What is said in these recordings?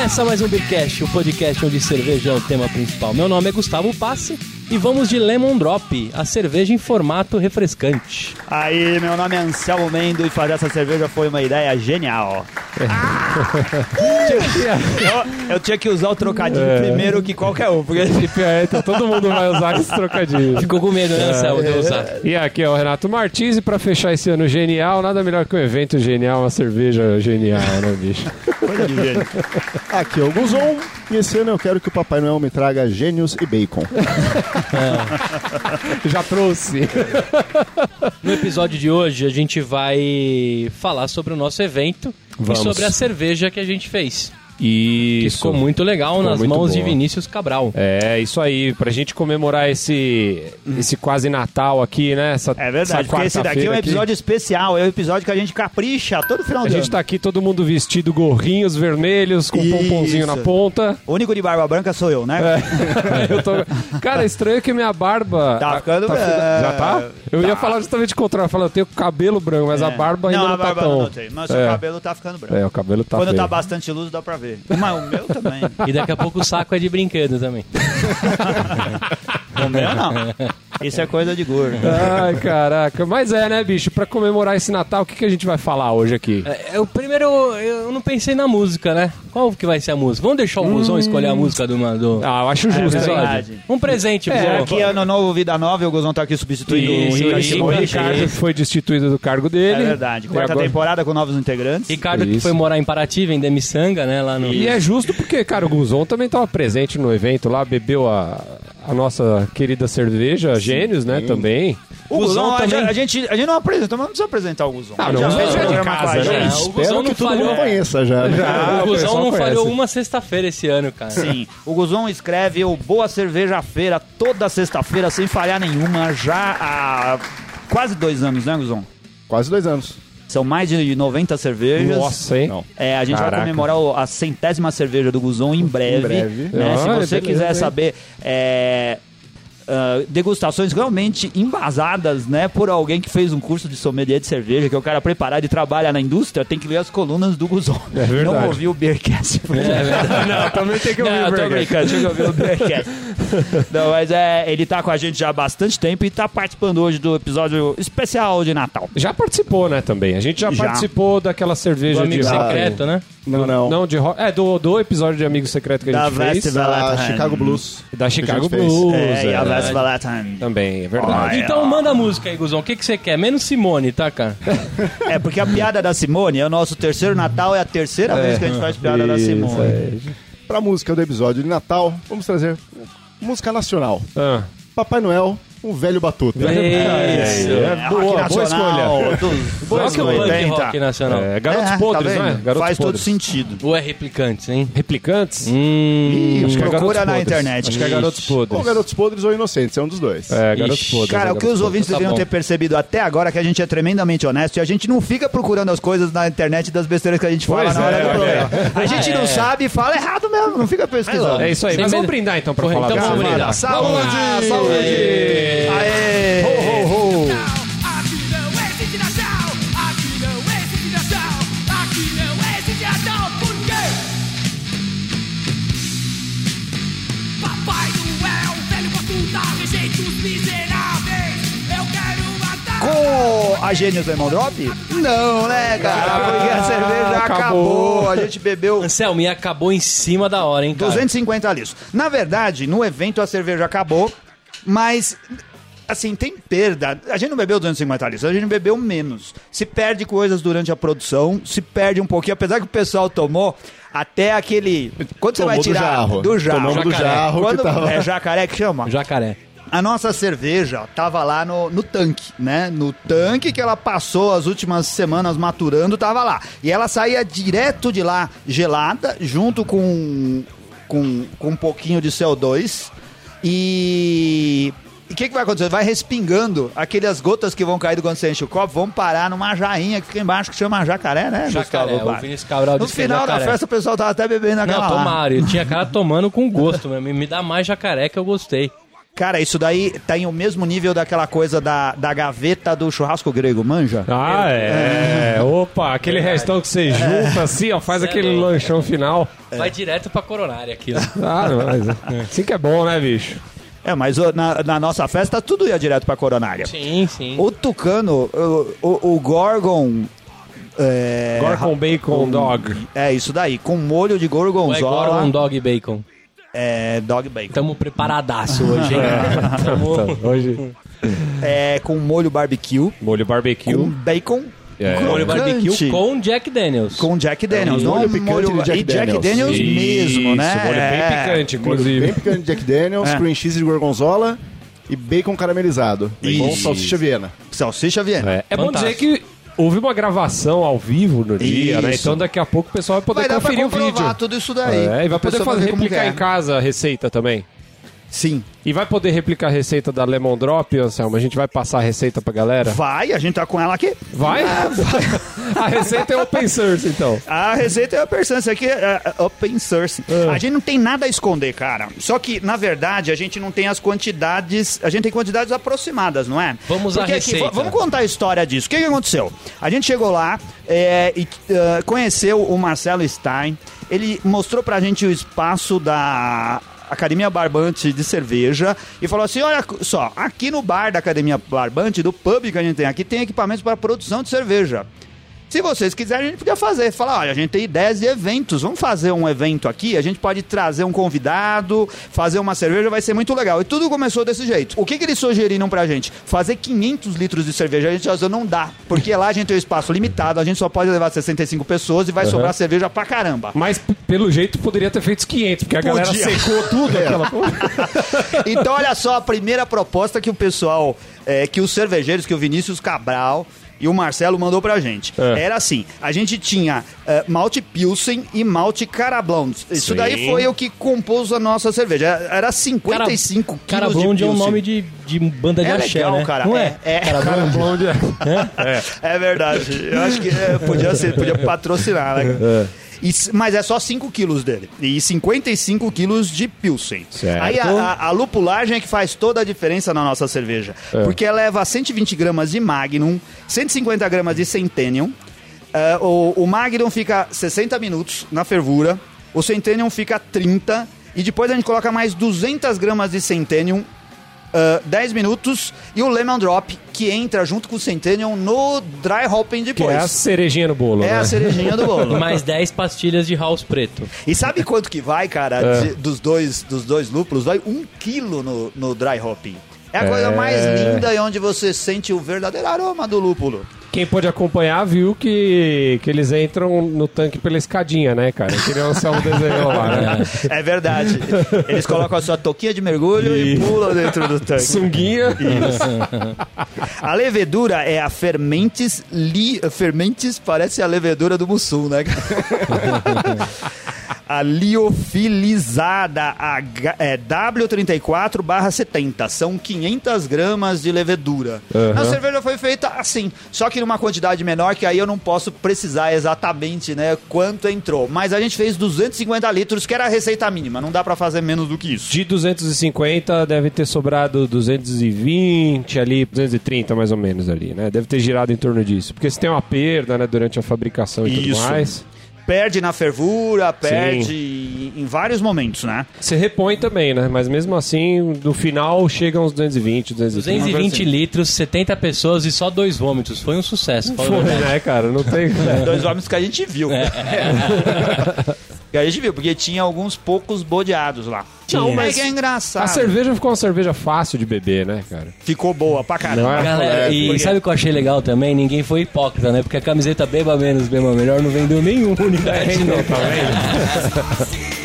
Começa mais um Beercast, o podcast onde cerveja é o tema principal. Meu nome é Gustavo Passe e vamos de Lemon Drop, a cerveja em formato refrescante. Aí, meu nome é Anselmo Mendo e fazer essa cerveja foi uma ideia genial. Eu, eu tinha que usar o trocadilho primeiro que qualquer um, porque é, então todo mundo vai usar esse trocadilho. Ficou com medo, né, Anselmo, de usar? E aqui é o Renato Martins e pra fechar esse ano genial, nada melhor que um evento genial, uma cerveja genial, né, bicho? Aqui é o Guzon e esse ano eu quero que o Papai Noel me traga gênios e bacon. Já trouxe. No episódio de hoje, a gente vai falar sobre o nosso evento Vamos. e sobre a cerveja que a gente fez. Que Isso. ficou muito legal Ficou nas muito mãos de boa. Vinícius Cabral. É, isso aí, pra gente comemorar esse, esse quase Natal aqui, né? Essa, É verdade, essa porque esse daqui é um quarta-feira aqui. episódio especial, é um episódio que a gente capricha todo final A de gente ano. tá aqui todo mundo vestido gorrinhos vermelhos, com Isso. pomponzinho na ponta. O único de barba branca sou eu, né? Eu tô... Cara, estranho que minha barba. Tá ficando fi- branca. Já tá? Eu ia falar justamente o contrário. Falar, eu tenho cabelo branco, mas a É. barba ainda não, a tá barba tão. não tem, mas o é. cabelo tá ficando branco. É, o cabelo tá Quando feio. tá bastante luz dá pra ver. Mas o meu também. E daqui a pouco o saco é de brinquedo também. O meu não. Isso é coisa de gordo. Ai, caraca. Mas é, né, bicho? Pra comemorar esse Natal, o que, que a gente vai falar hoje aqui? É, eu, primeiro, eu, eu não pensei na música, né? Qual que vai ser a música? Vamos deixar o Guzão escolher a música do... do... Ah, eu acho justo. É verdade. Um presente, Guzão. É, aqui ano novo, vida nova, e o Guzão tá aqui substituindo Isso, o Ricardo isso, O. Ricardo foi destituído do cargo dele. É verdade. Quarta agora- temporada com novos integrantes. Ricardo que Isso. foi morar em Paraty, vender miçanga, né? Lá no... E é justo porque, cara, o Guzon também estava presente no evento lá, bebeu a, a nossa querida cerveja, Gênios, né, também. O Guzão, também. a gente, a gente não apresentou, mas não precisa apresentar o Guzão. Ah, não, já o fez Guzão é de casa, né? gente. É, o Guzão que todo falhou. mundo conheça já. o o Guzão não conhece. falhou uma sexta-feira esse ano, cara. Sim, o Guzão escreve o Boa Cerveja Feira toda sexta-feira, sem falhar nenhuma, já há quase dois anos, né, Guzão? Quase dois anos. São mais de 90 cervejas. Nossa, hein? Não. É, a gente Caraca. vai comemorar a centésima cerveja do Guzon em breve. Em breve. né? Se Olha, você beleza, quiser hein? saber é, ah, degustações realmente embasadas, né, por alguém que fez um curso de sommelier de cerveja, que é o cara preparado e trabalha na indústria, tem que ler as colunas do Guzon. É verdade. Não ouvir o Beercast. É. Não, também tem que ouvir Não, o eu tô Beercast. brincando, tinha que ouvir o Beercast. Não, mas é, ele tá com a gente já há bastante tempo e tá participando hoje do episódio especial de Natal. Já participou, né, também. A gente já, Já. participou daquela cerveja Do amigo de secreto, né? Não, não. Não, de ro- É, do, do episódio de Amigo Secreto que a Da gente fez. Da Valentine. Chicago Blues. Da Chicago. Blues. É, e a é. Vest Valentine. Também, é verdade. Então manda a música aí, Guzão. O que, que você quer? Menos Simone, tá, cara? É, porque a piada da Simone é o nosso terceiro Natal, é a terceira vez que a gente faz piada da Isso, Simone. é. Pra música do episódio de Natal, vamos trazer música nacional. Ah, Papai Noel, um velho batuta. Isso. É, boa, boa escolha. Dos é punk 80. rock nacional? É, Garotos É, Podres, tá né? Garotos Faz todo Podres. sentido. Ou é replicantes, hein? Replicantes? Hum. Ih, Acho que é procura Garotos na Podres. internet. Acho que é Garotos Podres. Ou Garotos Podres ou Inocentes, é um dos dois. É, Garotos Ixi. Podres. Cara, é o que os ouvintes Tá deveriam bom. ter percebido até agora é que a gente é tremendamente honesto e a gente não fica procurando as coisas na internet das besteiras que a gente fala Pois na hora é, do programa. A gente Ah, não é. sabe e fala errado mesmo, não fica pesquisando. É isso aí. Mas vamos brindar então pra falar então vamos brindar. Saúde! Saúde! Aê! Ho, ho, ho! Aqui não existe Natal, aqui não existe Natal, aqui não existe Natal, por quê? Papai Noel, velho batuta, rejeita os miseráveis, eu quero matar. Com a Gênios Lemon Drop? Não, né, cara? Porque a cerveja acabou. acabou. A gente bebeu Anselmo, e acabou em cima da hora, hein, cara? 250 litros. Na verdade, no evento a cerveja acabou, mas. Assim, tem perda. A gente não bebeu 250 litros, a gente bebeu menos. Se perde coisas durante a produção, se perde um pouquinho, apesar que o pessoal tomou até aquele. Quando você Tomou vai do tirar jarro. do jarro. Tomamos do jarro Quando, tava... É jacaré que chama? Jacaré. A nossa cerveja tava lá no, no tanque, né? No tanque que ela passou as últimas semanas maturando, tava lá. E ela saía direto de lá gelada, junto com, com, com um pouquinho de CO2. E. O que, que vai acontecer? Vai respingando aquelas gotas que vão cair quando você enche o copo, vão parar numa jainha que fica embaixo que chama jacaré, né? Jacaré. Gustavo? O Vinícius Cabral No disse que é final da festa o pessoal tava até bebendo aquela Não, tomaram. Eu tinha cara tomando com gosto mesmo. Me dá mais jacaré que eu gostei. Cara, isso daí tem o mesmo nível daquela coisa da, da gaveta do churrasco grego, manja? Ah, é. Opa, aquele restão que você junta assim, ó, faz Cê é aquele louco. lanchão final. Vai direto pra coronária aquilo. Ah, mas assim que é bom, né, bicho? É, mas o- na, na nossa festa tudo ia direto pra coronária. Sim, sim. O Tucano, o, o, o Gorgon... É, Gorgon Bacon Dog. É, isso daí, com molho de Ou é gorgonzola. Gordon Dog Bacon. É, dog bacon. Tamo preparadaço hoje, hein? Tamo... Tá, hoje, É, com molho barbecue, molho barbecue. com bacon, É. Molho barbecue com Jack Daniels. com Jack Daniels. É, não molho picante de Jack e Jack Daniels. Isso, mesmo, né? molho bem É. picante, Bem inclusive. picante Jack Daniels, É. cream cheese de gorgonzola e bacon caramelizado. Com Isso. salsicha viena. Salsicha Viena. É, é bom dizer que houve uma gravação ao vivo no dia, né? Isso. Então daqui a pouco o pessoal vai poder Vai conferir o vídeo. tudo isso daí. É, e vai poder fazer, replicar é. em casa a receita também. Sim. E vai poder replicar a receita da Lemon Drop, Anselmo? A gente vai passar a receita pra galera? Vai, a gente tá com ela aqui. Vai? a receita é open source, então. A receita é open source, aqui é é open source. Ah. A gente não tem nada a esconder, cara. Só que, na verdade, a gente não tem as quantidades. A gente tem quantidades aproximadas, não é? Vamos à Porque aqui, receita. vamos contar a história disso. O que, que aconteceu? A gente chegou lá é, e ah, conheceu o Marcelo Stein. Ele mostrou pra gente o espaço da. Academia Barbante de Cerveja e falou assim: olha só, aqui no bar da Academia Barbante, do pub que a gente tem aqui, tem equipamentos para produção de cerveja. Se vocês quiserem, a gente podia fazer. Falar, olha, a gente tem ideias de eventos. Vamos fazer um evento aqui. A gente pode trazer um convidado, fazer uma cerveja, vai ser muito legal. E tudo começou desse jeito. O que, que eles sugeriram pra gente? Fazer 500 litros de cerveja. A gente achou, não dá. Porque lá a gente tem um espaço limitado, a gente só pode levar 65 pessoas e vai sobrar cerveja pra caramba. Mas, pelo jeito, poderia ter feito os 500, porque a galera Podia. secou tudo. Aquela... Então, olha só a primeira proposta que o pessoal, é, que os cervejeiros, que o Vinícius Cabral e o Marcelo mandou pra gente. É. Era assim, a gente tinha é, malte Pilsen e malte Carablond. Isso Sim. daí foi o que compôs a nossa cerveja. Era 55 quilos Cara de Blonde é um Pilsen. nome de, de banda de É axé, legal, né? cara. Não É, é? é. Cara Blonde. É verdade. Eu acho que é, podia ser, podia patrocinar, né? E mas é só 5 quilos dele. E 55 quilos de Pilsen. Certo. Aí a, a- a lupulagem é que faz toda a diferença na nossa cerveja. É. Porque ela leva 120 gramas de Magnum, 150 gramas de Centennium. Ah, o, o Magnum fica 60 minutos na fervura. O Centennium fica 30. E depois a gente coloca mais 200 gramas de Centennium ah, 10 minutos e o Lemon Drop, que entra junto com o Centennial no dry hopping Que depois. é a cerejinha no bolo, É né? a cerejinha do bolo. Mais 10 pastilhas de house preto. E sabe quanto que vai, cara, É. de- dos, dois, dos dois lúpulos? Vai um quilo no, no dry hopping. É a coisa É. mais linda e onde você sente o verdadeiro aroma do lúpulo. Quem pôde acompanhar viu que, que eles entram no tanque pela escadinha, né, cara? Que nem o Anselmo desenhou lá, né? É verdade. Eles colocam a sua touquinha de mergulho e, E- pulam dentro do tanque. Sunguinha. A levedura é a Fermentes li... Fermentes parece a levedura do Mussum, né? A liofilizada H... é, W34/70. São 500 gramas de levedura. Uhum. A cerveja foi feita assim, só que numa quantidade menor, que aí eu não posso precisar exatamente, né, quanto entrou. Mas a gente fez 250 litros, que era a receita mínima. Não dá pra fazer menos do que isso. De 250 deve ter sobrado 220 ali, 230 mais ou menos ali, né? Deve ter girado em torno disso. Porque se tem uma perda, né, durante a fabricação e Isso. tudo mais, Perde na fervura, perde em vários momentos, né? você repõe também, né? Mas mesmo assim, no final chega uns 220, 230. 220 litros, 70 pessoas e só dois vômitos. Foi um sucesso. Foi, né, cara? Não tem... Dois homens que a gente viu. que a gente viu, porque tinha alguns poucos bodeados lá. Não, mas é engraçado. A cerveja ficou uma cerveja fácil de beber, né, cara? Ficou boa pra caramba. Não é? Galera, É, e porque- sabe o que eu achei legal também? Ninguém foi hipócrita, né? Porque a camiseta Beba Menos, Beba Melhor não vendeu nenhum unidade. Então, né? tá vendo?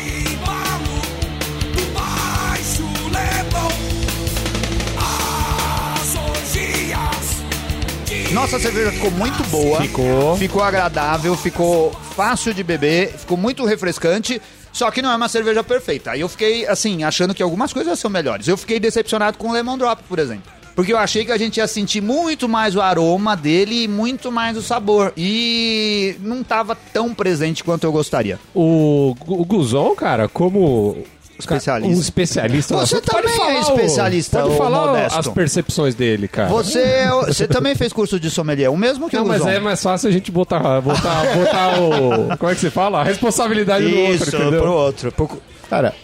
Nossa cerveja ficou muito boa. Ficou. Ficou agradável, ficou fácil de beber, ficou muito refrescante. Só que não é uma cerveja perfeita. Aí eu fiquei, assim, achando que algumas coisas são melhores. Eu fiquei decepcionado com o Lemon Drop, por exemplo. Porque eu achei que a gente ia sentir muito mais o aroma dele e muito mais o sabor. E não tava tão presente quanto eu gostaria. O, o Guzon, cara, como Um especialista. especialista. no Você também é falar o- especialista, Pode falar Modesto. as percepções dele, cara. Você, é você também fez curso de sommelier, o mesmo que Não, o mas é mais fácil a gente botar, botar, botar o. Como é que você fala? A responsabilidade do outro, Isso, entendeu? pro outro. Pro- Cara,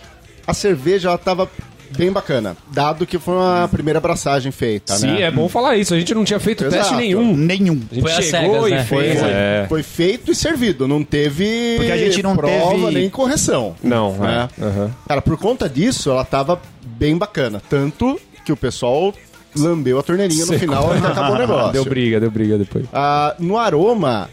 a cerveja ela tava bem bacana, dado que foi uma primeira abraçagem feita, Sim, né? é bom falar isso. A gente não tinha feito Exato. teste nenhum. Nenhum. A gente Foi chegou cegas, e né? fez. Foi, é. foi feito e servido, não teve Porque a gente não prova teve- nem correção. Não, é. É. Aham. Cara, por conta disso, ela tava bem bacana. Tanto que o pessoal lambeu a torneirinha no final e acabou o negócio. Deu briga, deu briga depois. Ah, no aroma,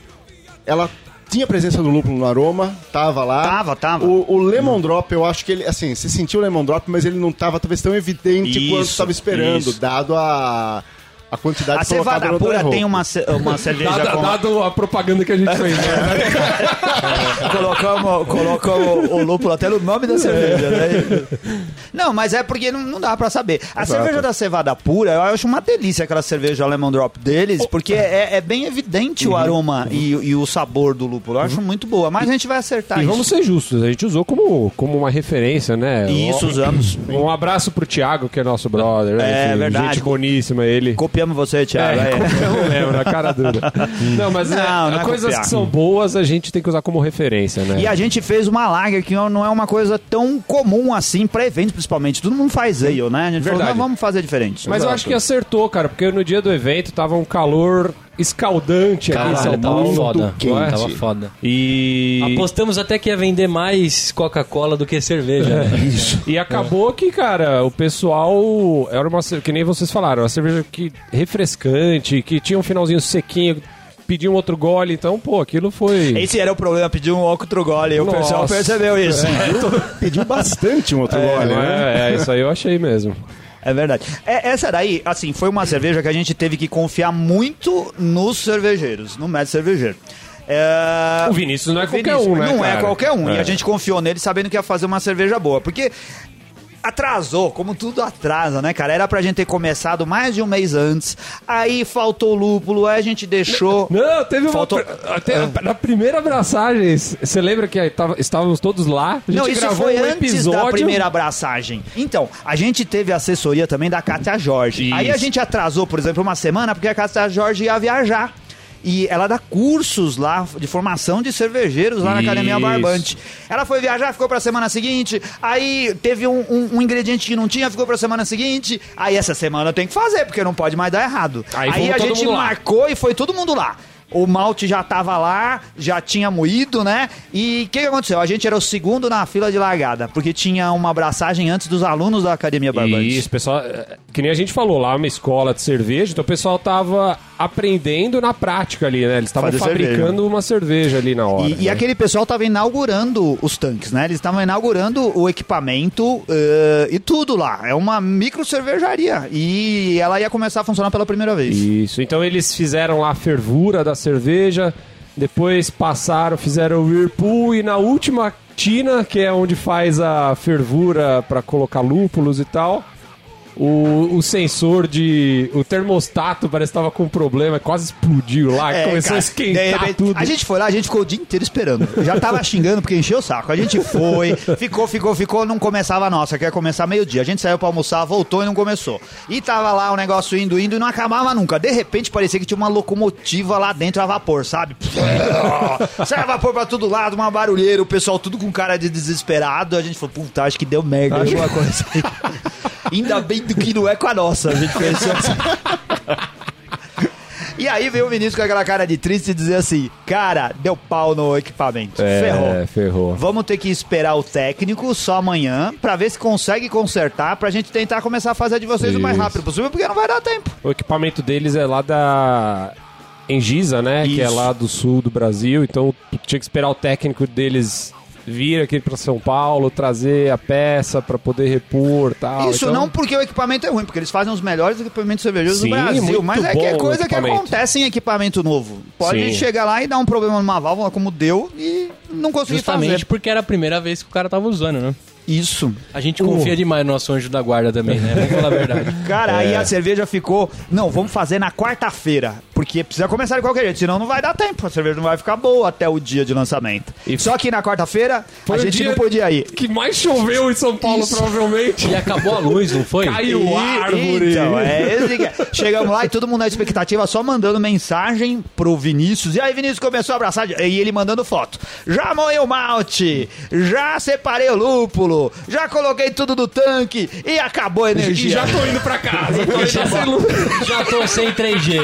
ela tinha presença do lúpulo no aroma, tava lá. Tava, tava. O, o lemon drop, eu acho que ele, assim, você sentiu o lemon drop, mas ele não tava talvez tão evidente Isso, quanto estava esperando, isso. dado a, a quantidade A colocada no pura Tony tem uma, ce- uma cerveja Dado, com... dado a propaganda que a gente fez, né? colocamos, colocamos o lúpulo até no nome da cerveja, né? Não, mas é porque não, não dá pra saber. A cerveja da cevada pura, eu acho uma delícia aquela cerveja Lemon Drop deles, porque é, é bem evidente o aroma e, e o sabor do lúpulo. Eu acho muito boa, mas a gente vai acertar E isso. vamos ser justos, a gente usou como, como uma referência, né? Isso, Um- usamos. Um abraço pro Thiago, que é nosso brother. né? É, verdade. Gente boníssima, ele. Copiamos você, Thiago. É, copiamos mesmo, na cara dura. Não, mas Não, é, não é coisas copiar. que são boas a gente tem que usar como referência, né? E a gente fez uma lager que não é uma coisa tão comum assim pra eventos, principalmente. Todo mundo faz ale, né? A gente falou, Verdade. não, vamos fazer diferente. Mas eu acho que acertou, cara, porque no dia do evento tava um calor escaldante aqui em Caralho, São tava Paulo. foda. quente. Tava foda. E... Apostamos até que ia vender mais Coca-Cola do que cerveja. né? Isso. E acabou que, cara, o pessoal. Era uma. Que nem vocês falaram, uma cerveja que refrescante, que tinha um finalzinho sequinho, pediu um outro gole, então, pô, aquilo foi. Esse era o problema, pedir um outro gole. E o pessoal percebeu isso. Pediu bastante um outro É, gole, não né? é, é, isso aí eu achei mesmo. É verdade. É, essa daí, assim, foi uma cerveja que a gente teve que confiar muito nos cervejeiros, no médico cervejeiro. É... O Vinícius não é qualquer um, né? Não é cara? qualquer um. E É. a gente confiou nele sabendo que ia fazer uma cerveja boa. Porque atrasou, como tudo atrasa, né, cara? Era pra gente ter começado mais de um mês antes. Aí faltou lúpulo, aí a gente deixou. Não, teve uma. Faltou- Até, Na primeira abraçagem, você lembra que tava- estávamos todos lá? Não, isso foi um antes episódio. da primeira abraçagem. Então, a gente teve assessoria também da Cátia Jorge. Isso. Aí a gente atrasou, por exemplo, uma semana porque a Cátia Jorge ia viajar. E ela dá cursos lá de formação de cervejeiros lá na Academia Isso. Barbante. Ela foi viajar, ficou pra semana seguinte. Aí teve um, um- um ingrediente que não tinha, ficou pra semana seguinte. Aí essa semana tem que fazer, porque não pode mais dar errado. Aí Aí, a gente lá. marcou e foi todo mundo lá. O malte já tava lá, já tinha moído, né? E o que, que aconteceu? A gente era o segundo na fila de largada, porque tinha uma abraçagem antes dos alunos da Academia Barbante. Isso, pessoal, é, que nem a gente falou lá, uma escola de cerveja, então o pessoal tava aprendendo na prática ali, né? Eles estavam fabricando cerveja. uma cerveja ali na hora. E, e né? aquele pessoal tava inaugurando os tanques, né? Eles estavam inaugurando o equipamento eh, e tudo lá. É uma micro cervejaria. E ela ia começar a funcionar pela primeira vez. Isso, então eles fizeram lá a fervura da cerveja, depois passaram, fizeram o whirlpool e na última tina, que é onde faz a fervura para colocar lúpulos e tal, o, o sensor de. O termostato parece que tava com problema, quase explodiu lá, É, começou cara, a esquentar repente, tudo. A gente foi lá, a gente ficou o dia inteiro esperando. Eu Já tava xingando porque encheu o saco. A gente foi, ficou, ficou, ficou, não começava a nossa, que ia começar meio-dia. A gente saiu pra almoçar, voltou e não começou. E tava lá o negócio indo, indo e não acabava nunca. De repente parecia que tinha uma locomotiva lá dentro a vapor, sabe? Sai a vapor pra todo lado, uma barulheira, o pessoal tudo com cara de desesperado. A gente falou, puta, acho que deu merda alguma coisa. Ainda bem do que não é com a nossa, a gente pensou assim. E aí veio o Vinícius com aquela cara de triste e dizer assim: Cara, deu pau no equipamento. É, Ferrou. ferrou. Vamos ter que esperar o técnico só amanhã pra ver se consegue consertar pra gente tentar começar a fazer a de vocês o mais Isso. rápido possível, porque não vai dar tempo. O equipamento deles é lá da Engisa, né? Que é Isso. lá do sul do Brasil. Então tinha que esperar o técnico deles vir aqui para São Paulo, trazer a peça para poder repor tal. Isso Então, não porque o equipamento é ruim, porque eles fazem os melhores equipamentos cervejeiros Sim, do Brasil. muito Mas é que é coisa que acontece em equipamento novo. Pode Sim. chegar lá e dar um problema numa válvula como deu e não conseguir Justamente fazer. porque era a primeira vez que o cara tava usando, né? Isso. A gente confia demais no nosso anjo da guarda também, né? Vamos falar a verdade. Cara, aí É. a cerveja ficou. Não, vamos fazer na quarta-feira. Porque precisa começar de qualquer jeito, senão não vai dar tempo. A cerveja não vai ficar boa até o dia de lançamento. E Só que na quarta-feira a gente não podia ir. Que mais choveu em São Paulo, provavelmente. E acabou a luz, não foi? Caiu E- árvore. Então, é esse que é. Chegamos lá e todo mundo na expectativa, só mandando mensagem pro Vinícius. E aí, Vinícius começou a abraçar, e ele mandando foto. Já moei o malte, já separei o lúpulo, já coloquei tudo no tanque e acabou a energia. E já tô indo pra casa. Tô Já, sem luz. já tô sem 3G.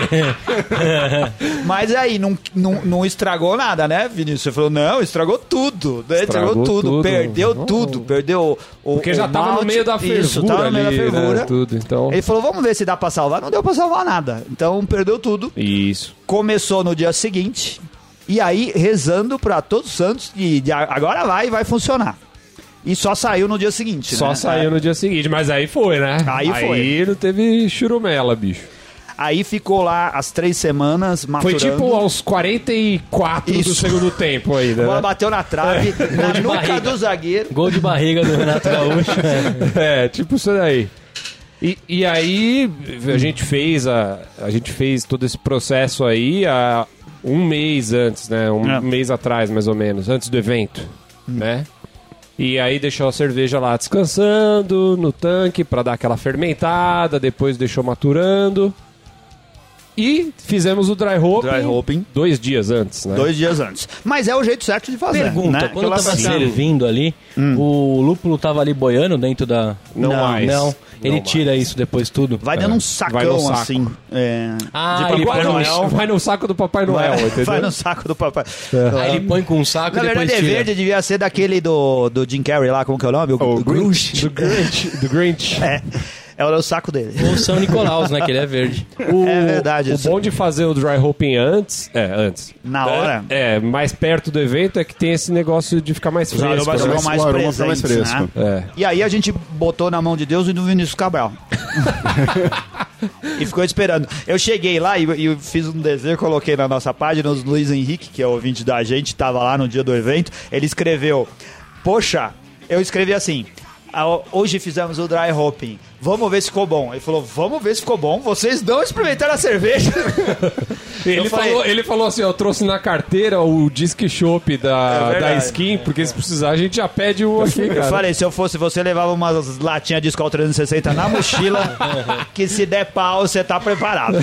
Mas aí, não, não, não estragou nada, né, Vinícius? Você falou, não, estragou tudo. né? Estragou, Estragou tudo, tudo. perdeu Não. tudo, perdeu o. Porque o já tava no malte. meio da fervura Isso, tava no meio ali, da né, fervura. tudo, então... Ele falou, vamos ver se dá pra salvar. Não deu pra salvar nada. Então perdeu tudo. Isso. Começou no dia seguinte. E aí, rezando pra todos os santos, e agora vai e vai funcionar. E só saiu no dia seguinte. Só né? saiu no dia seguinte, mas aí foi, né? Aí foi. Aí não teve churumela, bicho. Aí ficou lá as três semanas Foi maturando. tipo aos 44 do Isso. segundo tempo A ainda, bola né? bateu na trave, na de nuca barriga. do zagueiro. Gol de barriga do Renato Gaúcho. É, tipo isso daí. E, e aí a gente fez a, a gente fez todo esse processo aí há um mês antes, né? Um É. mês atrás, mais ou menos, antes do evento, né? E aí deixou a cerveja lá descansando no tanque pra dar aquela fermentada, depois deixou maturando. E fizemos o dry hopping, Dry hopping. dois dias antes, né? Dois dias antes. Mas é o jeito certo de fazer. Pergunta, né? quando Aquela tava versão- servindo ali, o lúpulo tava ali boiando dentro da... Não, Não, mais. Não, ele Não tira mais. isso depois tudo. Vai dando um sacão Vai no saco. assim. É, Ah, de ele Papai põe no- Noel. Vai no saco do Papai Noel, Vai, entendeu? vai no saco do papai. Aí ele põe com um saco Na e depois verdade, é tira. verde devia ser daquele do, do Jim Carrey lá, como que é o nome? O, O Grinch. Do Grinch. Do Grinch. É, é o saco dele. Ou São Nicolaus, né? Que ele é verde. O, É verdade, O isso. bom de fazer o dry hopping antes, é, antes. Na hora. É, é, mais perto do evento é que tem esse negócio de ficar mais fresco. ficam né? mais o aroma fica mais presentes, fresco. né? É. E aí a gente botou na mão de Deus e do Vinícius Cabral. e ficou esperando. Eu cheguei lá e, e fiz um desenho, coloquei na nossa página, o Luiz Henrique, que é o ouvinte da gente, tava lá no dia do evento, ele escreveu, poxa, eu escrevi assim, "Ah, hoje fizemos o dry hopping, vamos ver se ficou bom. Ele falou, vamos ver se ficou bom, vocês não experimentaram a cerveja. Ele, Eu falei- falou, ele falou assim: eu trouxe na carteira o disc shop da, É da skin, porque se precisar a gente já pede um aqui, Eu cara. falei, se eu fosse você, levava umas latinhas de Skol 360 na mochila, que se der pau, você tá preparado.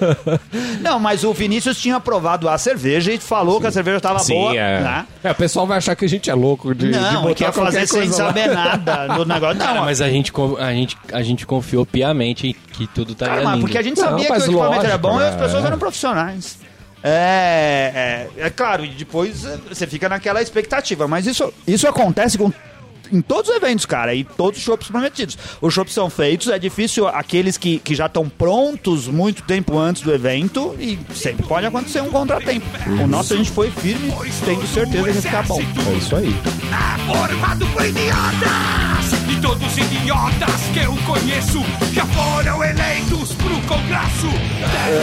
Não, mas o Vinícius tinha provado a cerveja e falou que a cerveja tava Sim, boa, é. né? É, o pessoal vai achar que a gente é louco de, de Não, botar e quer qualquer fazer sem lá. saber nada do negócio. Não, Cara, mas a gente, a, gente, a gente confiou piamente que tudo tá Cara, estaria mas lindo. porque a gente Não, sabia que o equipamento era lógico, bom e as né? pessoas eram profissionais. É, é, é claro, e depois eh, você fica naquela expectativa. Mas isso, isso acontece com em todos os eventos, cara, e todos os shows prometidos. Os shows são feitos, é difícil aqueles que, que já estão prontos muito tempo antes do evento e sempre pode acontecer um contratempo. O nosso a gente foi firme, tendo certeza que vai ficar bom. É isso aí. formado por idiotas E todos idiotas que eu conheço Já foram eleitos pro congresso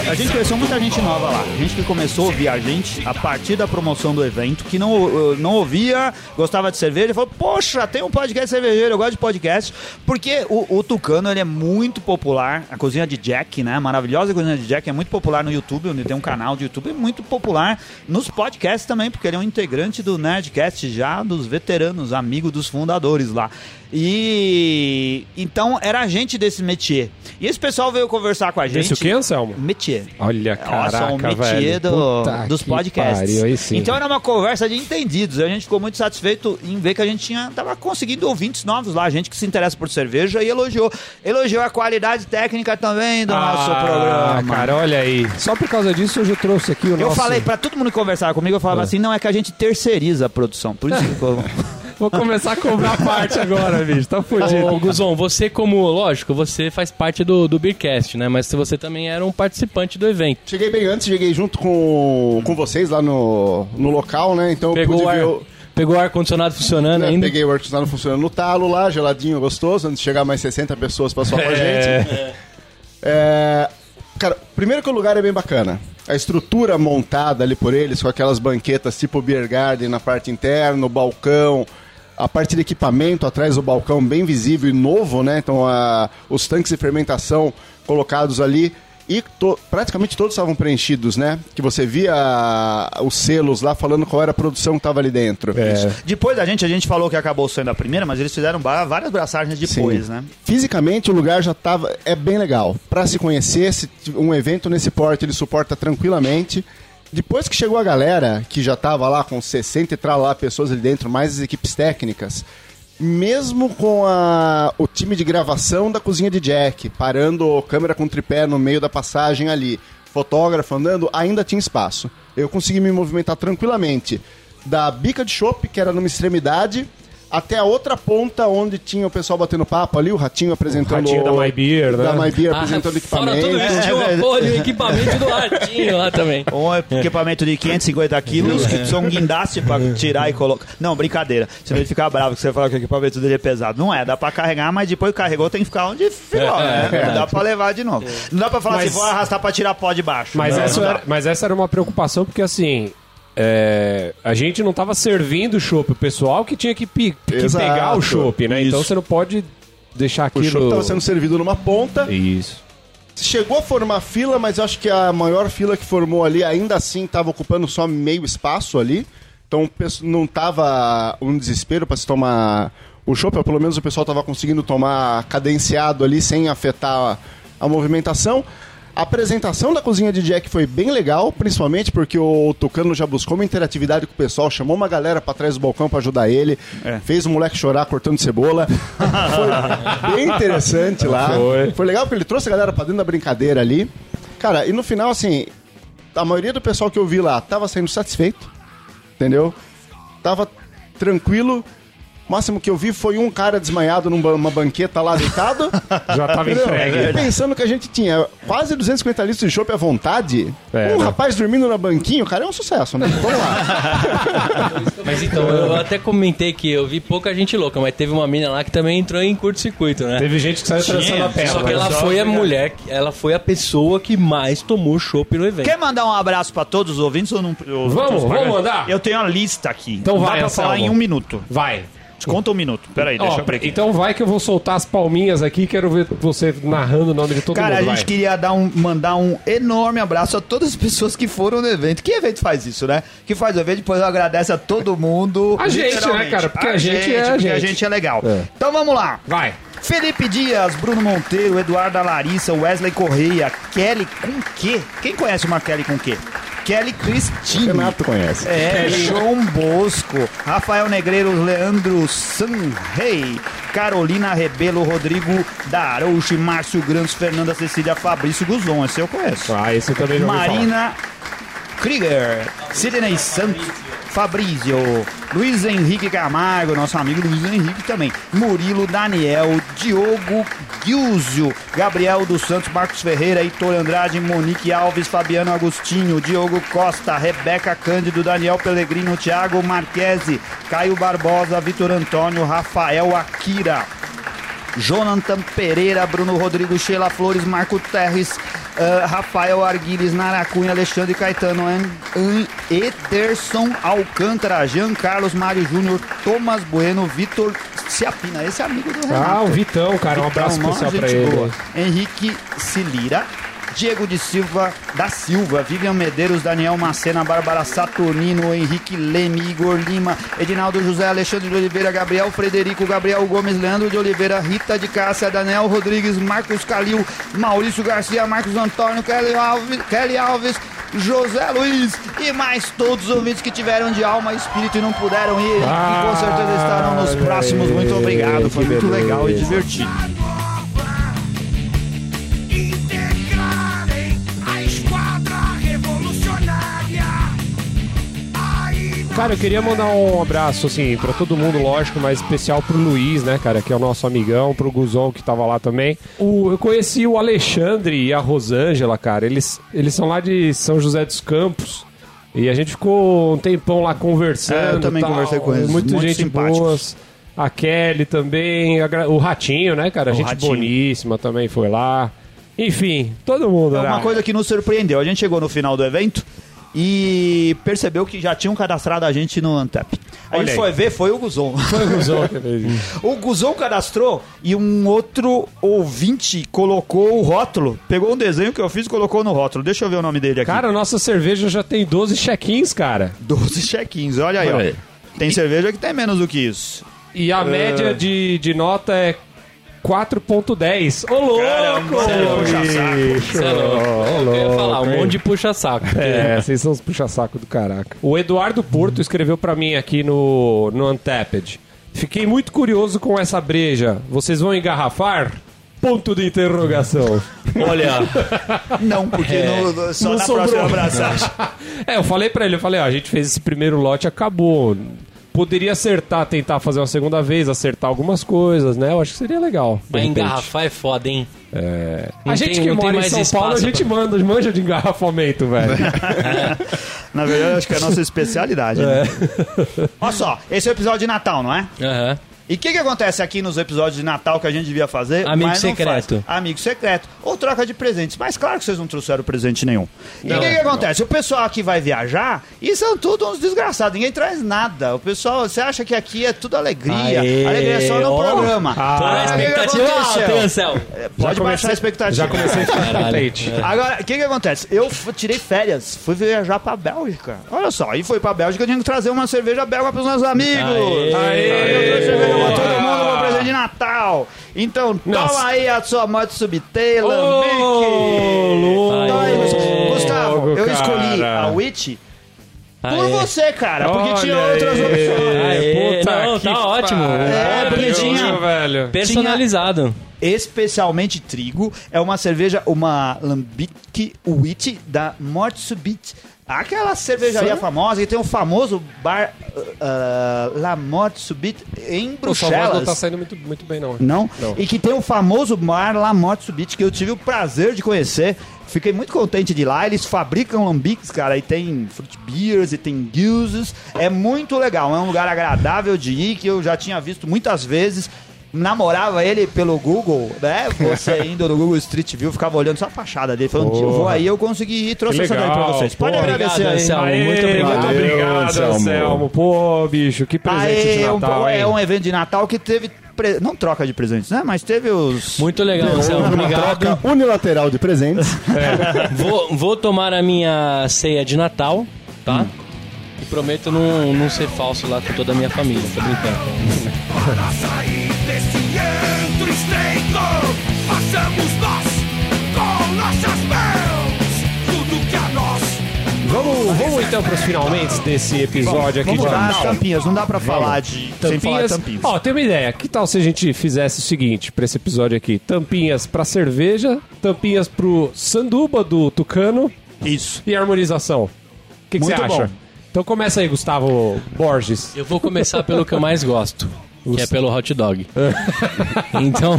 A gente conheceu muita gente nova lá. Gente que começou a ouvir a gente a partir da promoção do evento, que não, uh, não ouvia, gostava de cerveja, falou: Poxa, tem um podcast cervejeiro, eu gosto de podcast. Porque o, o Tucano ele é muito popular. A cozinha de Jack, né? Maravilhosa cozinha de Jack é muito popular no YouTube, onde tem um canal de YouTube, é muito popular nos podcasts também, porque ele é um integrante do Nerdcast já, dos veteranos, amigo dos fundadores lá. E então era a gente desse métier. E esse pessoal veio conversar com a gente. Esse o que, Anselmo? Métier. Olha, Nossa, caraca, um métier velho. do- dos podcasts. pariu. Então era uma conversa de entendidos. A gente ficou muito satisfeito em ver que a gente tinha, tava conseguindo ouvintes novos lá, gente que se interessa por cerveja e elogiou. Elogiou a qualidade técnica também do nosso ah, programa. cara, olha aí. Só por causa disso hoje eu trouxe aqui o eu nosso... falei, pra todo mundo que conversava comigo, eu falava assim, não, é que a gente terceiriza a produção. Por isso que eu... Vou começar a cobrar parte agora, bicho. Tá fudido. Ô, Guzon, você como, lógico, você faz parte do, do Beercast, né? Mas você também era um participante do evento. Cheguei bem antes, cheguei junto com, com vocês lá no, no local, né? Então eu Pegou pude o ar, ver o, pegou o ar-condicionado funcionando né, ainda? Peguei o ar-condicionado funcionando no talo lá, geladinho, gostoso, antes de chegar mais 60 pessoas pra só com a gente. É, cara, primeiro que o lugar é bem bacana. A estrutura montada ali por eles, com aquelas banquetas tipo Beer Garden na parte interna, o balcão, a parte de equipamento atrás do balcão bem visível e novo, né? Então a, os tanques de fermentação colocados ali e to- praticamente todos estavam preenchidos, né? Que você via os selos lá falando qual era a produção que estava ali dentro. É. Depois da gente, a gente falou que acabou sendo a primeira, mas eles fizeram várias braçagens depois, Sim. né? Fisicamente o lugar já tava é bem legal. Pra se conhecer, um evento nesse porte ele suporta tranquilamente. Depois que chegou a galera, que já tava lá com 60 e tal lá pessoas ali dentro, mais as equipes técnicas, mesmo com a, o time de gravação da cozinha de Jack, parando câmera com tripé no meio da passagem ali, fotógrafo andando, ainda tinha espaço. Eu consegui me movimentar tranquilamente da bica de chopp, que era numa extremidade, até a outra ponta onde tinha o pessoal batendo papo ali, o Ratinho apresentando... Ratinho da My Beer, né? Da My Beer Ah, apresentando fora equipamento. tudo isso, tinha uma porra de um equipamento do Ratinho lá também. Um equipamento de 550 quilos, que precisa um guindaste pra tirar e colocar. Não, brincadeira. Você vai ficar bravo que você fala que o equipamento dele é pesado. Não é, dá pra carregar, mas depois carregou tem que ficar onde ficou, né? Não dá pra levar de novo. Não dá pra falar Mas- assim, vou arrastar pra tirar pó de baixo. Mas, Não, essa não era, mas essa era uma preocupação porque assim. É, a gente não tava servindo o chopp, o pessoal que tinha que, pi- que Exato. pegar o chopp, né? Então Isso. você não pode deixar O aquilo. show estava sendo servido numa ponta. Isso. Chegou a formar fila, mas eu acho que a maior fila que formou ali ainda assim estava ocupando só meio espaço ali. Então o não tava um desespero para se tomar o chopp, pelo menos o pessoal tava conseguindo tomar cadenciado ali sem afetar a, a movimentação. A apresentação da cozinha de Jack foi bem legal, principalmente porque o Tucano já buscou uma interatividade com o pessoal, chamou uma galera para trás do balcão para ajudar ele, É. fez o moleque chorar cortando cebola. foi bem interessante lá. Foi. Foi legal porque ele trouxe a galera pra dentro da brincadeira ali. Cara, e no final, assim, a maioria do pessoal que eu vi lá tava saindo satisfeito, entendeu? Tava tranquilo. O máximo que eu vi foi um cara desmaiado numa banqueta lá deitado. Já tava Entendeu? entregue. E pensando que a gente tinha quase 250 litros de chopp à vontade, É, um né? rapaz dormindo na banquinho, cara, é um sucesso, né? Vamos lá. Mas então, eu até comentei que eu vi pouca gente louca, mas teve uma mina lá que também entrou em curto-circuito, né? Teve gente que saiu trançando a perna. Só que ela foi a mulher, ela foi a pessoa que mais tomou chopp no evento. Quer mandar um abraço pra todos os ouvintes ou não? Vamos, vamos mandar? Eu tenho a lista aqui. Então Dá vai, pra Anselmo. falar em um minuto. Vai. Conta um minuto. Peraí, deixa Ó, eu break. então vai que eu vou soltar as palminhas aqui, quero ver você narrando o nome de todo Cara, a mundo. gente vai. queria dar um, mandar um enorme abraço a todas as pessoas que foram no evento. Que evento faz isso, né? Que faz o evento, depois agradece a todo mundo. A gente, né, cara? Porque a gente é a porque a gente. gente é legal. É. Então vamos lá. Vai. Felipe Dias, Bruno Monteiro, Eduardo Larissa, Wesley Correia, Kelly com quê? Quem conhece uma Kelly com quê? Kelly Cristine. Renato conhece. É, João Bosco, Rafael Negreiro, Leandro Sanrei, Carolina Rebelo, Rodrigo Darouche, Márcio Grandes, Fernanda Cecília, Fabrício Guzon, esse eu conheço. Ah, esse eu também já ouvi falar. Marina Krieger, Sidney Santos, Fabrício, Luiz Henrique Camargo, nosso amigo Luiz Henrique também, Murilo Daniel, Diogo Giuzio, Gabriel dos Santos, Marcos Ferreira, Heitor Andrade, Monique Alves, Fabiano Agostinho, Diogo Costa, Rebeca Cândido, Daniel Pellegrino, Thiago Marquesi, Caio Barbosa, Vitor Antônio, Rafael Akira, Jonathan Pereira, Bruno Rodrigo, Sheila Flores, Marco Terres, ah, Rafael Arguires, Naracunha, Alexandre Caetano, An, Ederson Alcântara, Jean Carlos Mário Júnior, Thomas Bueno, Vitor Ciapina, esse é amigo do Renato. Ah, o Vitão, cara. Um abraço especial pra ele. boa. Henrique Cilira, Diego de Silva da Silva, Vivian Medeiros, Daniel Macena, Bárbara Saturnino, Henrique Leme, Igor Lima, Edinaldo José, Alexandre de Oliveira, Gabriel Frederico, Gabriel Gomes, Leandro de Oliveira, Rita de Cássia, Daniel Rodrigues, Marcos Calil, Maurício Garcia, Marcos Antônio, Kelly Alves, Kelly Alves José Luiz e mais todos os ouvintes que tiveram de alma e espírito e não puderam ir e que com certeza estarão nos próximos. Muito obrigado, foi muito legal e beleza. divertido. Cara, eu queria mandar um abraço, assim, pra todo mundo, lógico, mas especial pro Luiz, né, cara, que é o nosso amigão, pro Guzon, que tava lá também. O, eu conheci o Alexandre e a Rosângela, cara, eles, eles são lá de São José dos Campos. E a gente ficou um tempão lá conversando. É, eu também tal, conversei com eles, Muito, muito gente simpáticos. boas. A Kelly também, a o Ratinho, né, cara? O gente Ratinho. boníssima também foi lá. Enfim, todo mundo É lá. uma coisa que nos surpreendeu. A gente chegou no final do evento e percebeu que já tinham cadastrado a gente no Antep. Aí. foi ver, foi o Guzon. o Guzon cadastrou e um outro ouvinte colocou o rótulo, pegou um desenho que eu fiz e colocou no rótulo. Deixa eu ver o nome dele aqui. Cara, nossa cerveja já tem 12 check-ins, cara. 12 check-ins, olha aí, Olha aí. ó. Tem cerveja que tem menos do que isso. E a média de, de nota é 4.10. Ô, louco! Caramba, você é puxa-saco. Você é louco. Ô, Eu ia falar, um monte de puxa-saco. É, vocês são os puxa-saco do caraca. O Eduardo Porto escreveu pra mim aqui no, no Untapped. Fiquei muito curioso com essa breja. Vocês vão engarrafar? Ponto de interrogação. Olha, Não, porque no- no- só Não na sobrou. próxima abraçagem. É, eu falei pra ele, eu falei, ó, a gente fez esse primeiro lote, acabou. Poderia acertar, tentar fazer uma segunda vez, acertar algumas coisas, né? Eu acho que seria legal. mas engarrafar é foda, hein? É. A gente tem- que mora em São Paulo, a gente pra- manda, manja de engarrafamento, velho. Na verdade, acho que é a nossa especialidade. Né? Olha só, esse é o episódio de Natal, não é? Aham. E o que, que acontece aqui nos episódios de Natal que a gente devia fazer? Amigo mas não secreto. faz? Amigo secreto. Ou troca de presentes. Mas claro que vocês não trouxeram presente nenhum. E o que, que acontece? O pessoal aqui vai viajar e são tudo uns desgraçados. Ninguém traz nada. O pessoal, você acha que aqui é tudo alegria. Aê, alegria é só no ó. programa. Ah, a Aí, expectativa aconteceu? alta? É, Pode baixar a expectativa. Já comecei a ficar contente. Agora, o que que acontece? Eu tirei férias, fui viajar pra Bélgica. Olha só, e foi pra Bélgica, eu tinha que trazer uma cerveja belga pros nossos amigos. Aê. Aí eu trouxe cerveja pra todo mundo pra presente de Natal. Então, Nossa. toma aí a sua moto louco, Toma aí, Gustavo, eu cara. escolhi a Witch por Aê. você, cara, porque Olha tinha outras opções. Aê, Puta não, que tá ótimo. É, pariu, bonitinha. velho. Personalizado. especialmente trigo. É uma cerveja, uma Lambic Witch da Morte Subite. Aquela cervejaria famosa que tem o famoso bar uh, La Morte Subite em O sua voz não tá Bruxelas. saindo muito, muito bem, não. Não? Não. E que tem o famoso bar La Morte Subite que eu tive o prazer de conhecer. Fiquei muito contente de ir lá. Eles fabricam lambiques, cara, e tem fruit beers e tem guises. É muito legal. É um lugar agradável de ir que eu já tinha visto muitas vezes. Namorava ele pelo Google, né? Você indo no Google Street View, ficava olhando só a fachada dele, falando, Porra. vou aí, eu consegui ir, trouxe Que essa daí pra legal, vocês. Pode porra. agradecer Obrigado, aí. Anselmo. Aê, muito obrigado. Muito obrigado, Anselmo. Anselmo. Pô, bicho, que presente de Aí, um- Natal, hein? é um evento de Natal que teve. Não troca de presentes, né? Mas teve os. Muito legal, Anselmo. Obrigado. troca unilateral de presentes. Vou, vou tomar a minha ceia de Natal, tá? E prometo não, não ser falso lá com toda a minha família. Tô brincando. Para sair desse antro estreito, façamos nós com nossas mãos tudo que a nós Vamos, vamos então pros finalmente desse episódio aqui Vamos de dar as tampinhas, não dá pra falar de. Sem falar de tampinhas. Ó, tem uma ideia. Que tal se a gente fizesse o seguinte pra esse episódio aqui? Tampinhas pra cerveja, tampinhas pro sanduba do Tucano Isso. e harmonização. O que que você Muito acha? Então começa aí, Gustavo Borges. Eu vou começar pelo que eu mais gosto, que é pelo hot dog. então,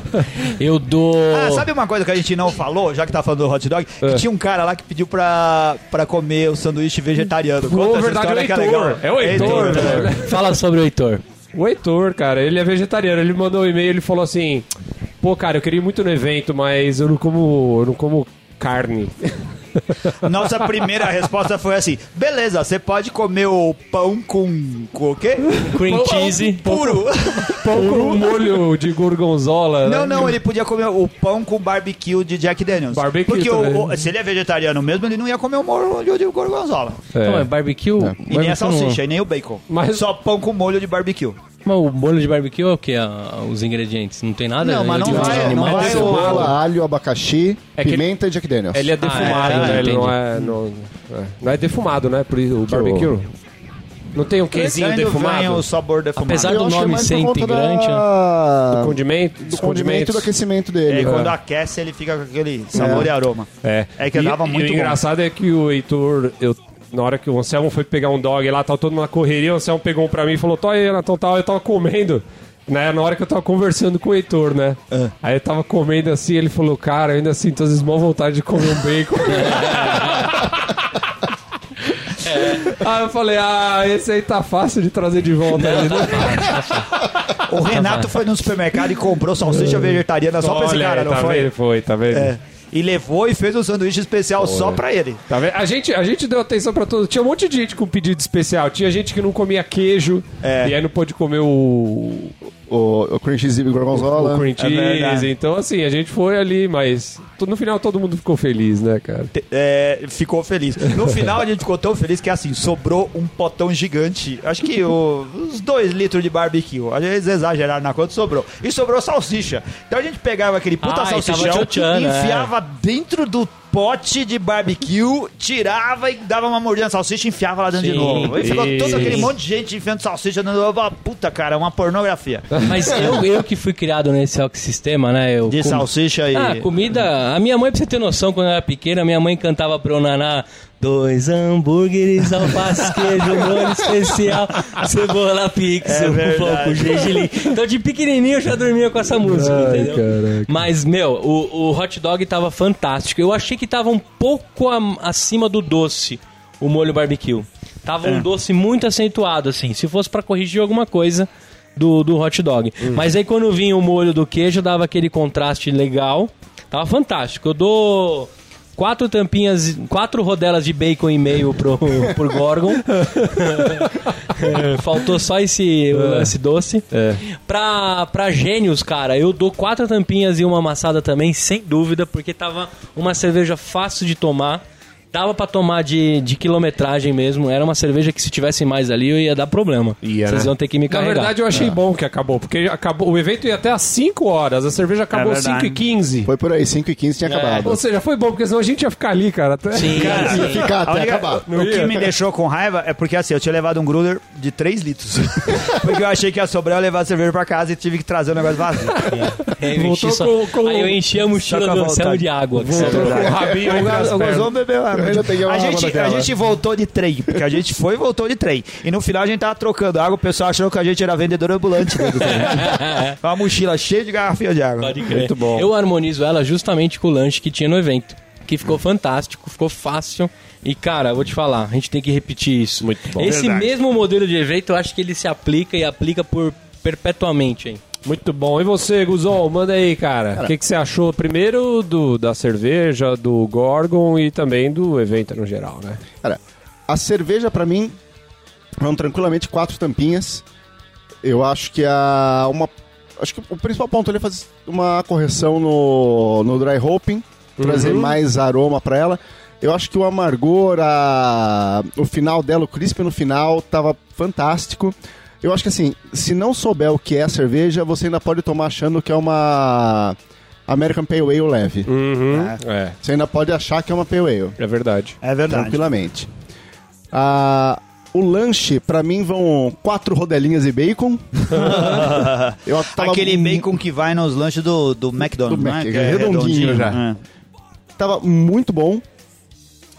eu dou. Ah, sabe uma coisa que a gente não falou, já que tá falando do hot dog? É. Que tinha um cara lá que pediu pra, pra comer o sanduíche vegetariano. Pô, Conta essa verdade, o é Heitor. legal. É o Heitor, né? né? Fala sobre o Heitor. O Heitor, cara, ele é vegetariano. Ele mandou um e-mail, ele falou assim: "Pô, cara, eu queria ir muito no evento, mas eu não como, eu não como carne". Nossa primeira resposta foi assim: beleza, você pode comer o pão com, com o quê? Cream cheese. Puro. Pão com molho de gorgonzola. Não, né? não, ele podia comer o pão com barbecue de Jack Daniels. Barbecue Porque o- o- se ele é vegetariano mesmo, ele não ia comer o molho de gorgonzola. É. Não, é barbecue. E nem a salsicha, e nem o bacon. Mas- Só pão com molho de barbecue. Não. Mas o molho de barbecue é o que? Os ingredientes? Não tem nada? Não, mas não vai- não animal? vai o- Cebola, alho, abacaxi, É pimenta e Jack Daniels. Ele é defumado, Ah, é, né? Ele não é, não, é. Não é defumado, né? Por isso, o barbecue. Não tem um quesinho Ainda vem defumado? o sabor defumado. Apesar do é nome mais ser integrante, da... Do condimento, do condimento e do aquecimento dele. E né? quando aquece, ele fica com aquele sabor É. e aroma. É. É que e, dava e muito o bom. engraçado é que o Heitor, eu, na hora que o Anselmo foi pegar um dog lá, tava todo na correria, o Anselmo pegou um pra mim e falou, tô aí, Natal, tal, eu tava comendo. Né, na hora que eu tava conversando com o Heitor, né? É. Aí eu tava comendo assim, ele falou, cara, eu ainda sinto às vezes mal vontade de comer um bacon. Aí eu falei, ah, esse aí tá fácil de trazer de volta. né? O Renato foi no supermercado e comprou salsicha vegetariana só pra esse Olha cara, não tá foi? Vendo? Foi, tá vendo? É. E levou e fez um sanduíche especial só pra ele. Tá vendo? A gente, a gente deu atenção pra todos. Tinha um monte de gente com pedido especial. Tinha gente que não comia queijo. É. E aí não pôde comer o, O, o cream cheese e gorgonzola. o cream É verdade. cheese. então, assim, a gente foi ali, mas no final todo mundo ficou feliz, né, cara? É, ficou feliz. No final a gente ficou tão feliz que assim, sobrou um potão gigante. Acho que o- uns dois litros de barbecue. Às vezes exageraram na conta, sobrou. E sobrou salsicha. Então a gente pegava aquele puta tava salsichão, tchotchando, é. enfiava dentro do pote de barbecue, tirava e dava uma mordida na salsicha e enfiava lá dentro de Sim, novo. E ficou todo aquele monte de gente enfiando salsicha dentro do... Puta, cara, uma pornografia. Mas eu, eu que fui criado nesse ecossistema, né? Eu De com- salsicha e... Ah, comida. A minha mãe, pra você ter noção, quando eu era pequena, minha mãe cantava pro Naná. Dois hambúrgueres, alface, queijo, molho especial, cebola, pixel, É pouco, gergelim. Então, de pequenininho, eu já dormia com essa música, entendeu? Mas, meu, o, o hot dog tava fantástico. Eu achei que tava um pouco acima do doce, o molho barbecue. Tava um doce muito acentuado, assim. Se fosse pra corrigir alguma coisa do, do hot dog. Mas aí, quando vinha o molho do queijo, dava aquele contraste legal. Tava fantástico. Eu dou quatro tampinhas, quatro rodelas de bacon e meio pro, pro Gorgon. Faltou só esse, esse doce. Pra, pra gênios, cara, eu dou quatro tampinhas e uma amassada também, sem dúvida, porque tava uma cerveja fácil de tomar. Dava pra tomar de, de quilometragem mesmo. Era uma cerveja que se tivesse mais ali eu ia dar problema. Ia, Vocês né? iam ter que me Na carregar. verdade, eu achei bom que acabou, porque acabou, o evento ia até às 5 horas, a cerveja acabou É às verdade. 5 e 15 Foi por aí, 5 e 15 tinha acabado. Ou seja, foi bom, porque senão a gente ia ficar ali, cara. até- Sim, Cara, sim. Ia ficar a até acabar. O que me deixou com raiva é porque assim, eu tinha levado um gruder de 3 litros. porque eu achei que ia sobrar eu levar a cerveja pra casa e tive que trazer o negócio vazio. Aí eu, enchi Voltou só- com- com- aí eu enchi a mochila do vontade. de água. Voltou com o rabinho O. Gozão bebeu água. A, gente, a gente voltou de trem, porque a gente foi e voltou de trem. E no final a gente tava trocando água, o pessoal achou que a gente era vendedor ambulante. uma mochila cheia de garrafinha de água. Pode crer. Muito bom. Eu harmonizo ela justamente com o lanche que tinha no evento. Que ficou fantástico, ficou fácil. E, cara, vou te falar, a gente tem que repetir isso. Muito bom. Esse Verdade. mesmo modelo de evento, eu acho que ele se aplica e aplica por perpetuamente, hein? Muito bom. E você, Guzon, manda aí, cara. O que, que você achou primeiro do, da cerveja, do Gorgon e também do evento no geral, né? Cara, a cerveja pra mim vão tranquilamente quatro tampinhas. Eu acho que a uma acho que o principal ponto ali é fazer uma correção no, no dry hopping, trazer mais aroma pra ela. Eu acho que o amargor, a, o final dela, o crisp no final, tava fantástico. Eu acho que assim, se não souber o que é a cerveja, você ainda pode tomar achando que é uma American Pale Ale leve. Uhum. É, Você ainda pode achar que é uma Pale Ale é verdade. É verdade. tranquilamente. Ah, o lanche, pra mim, vão quatro rodelinhas de bacon. Eu tava Aquele mu- bacon que vai nos lanches do, do McDonald's, Do Mac, é? é Que é redondinho já. É. Tava muito bom.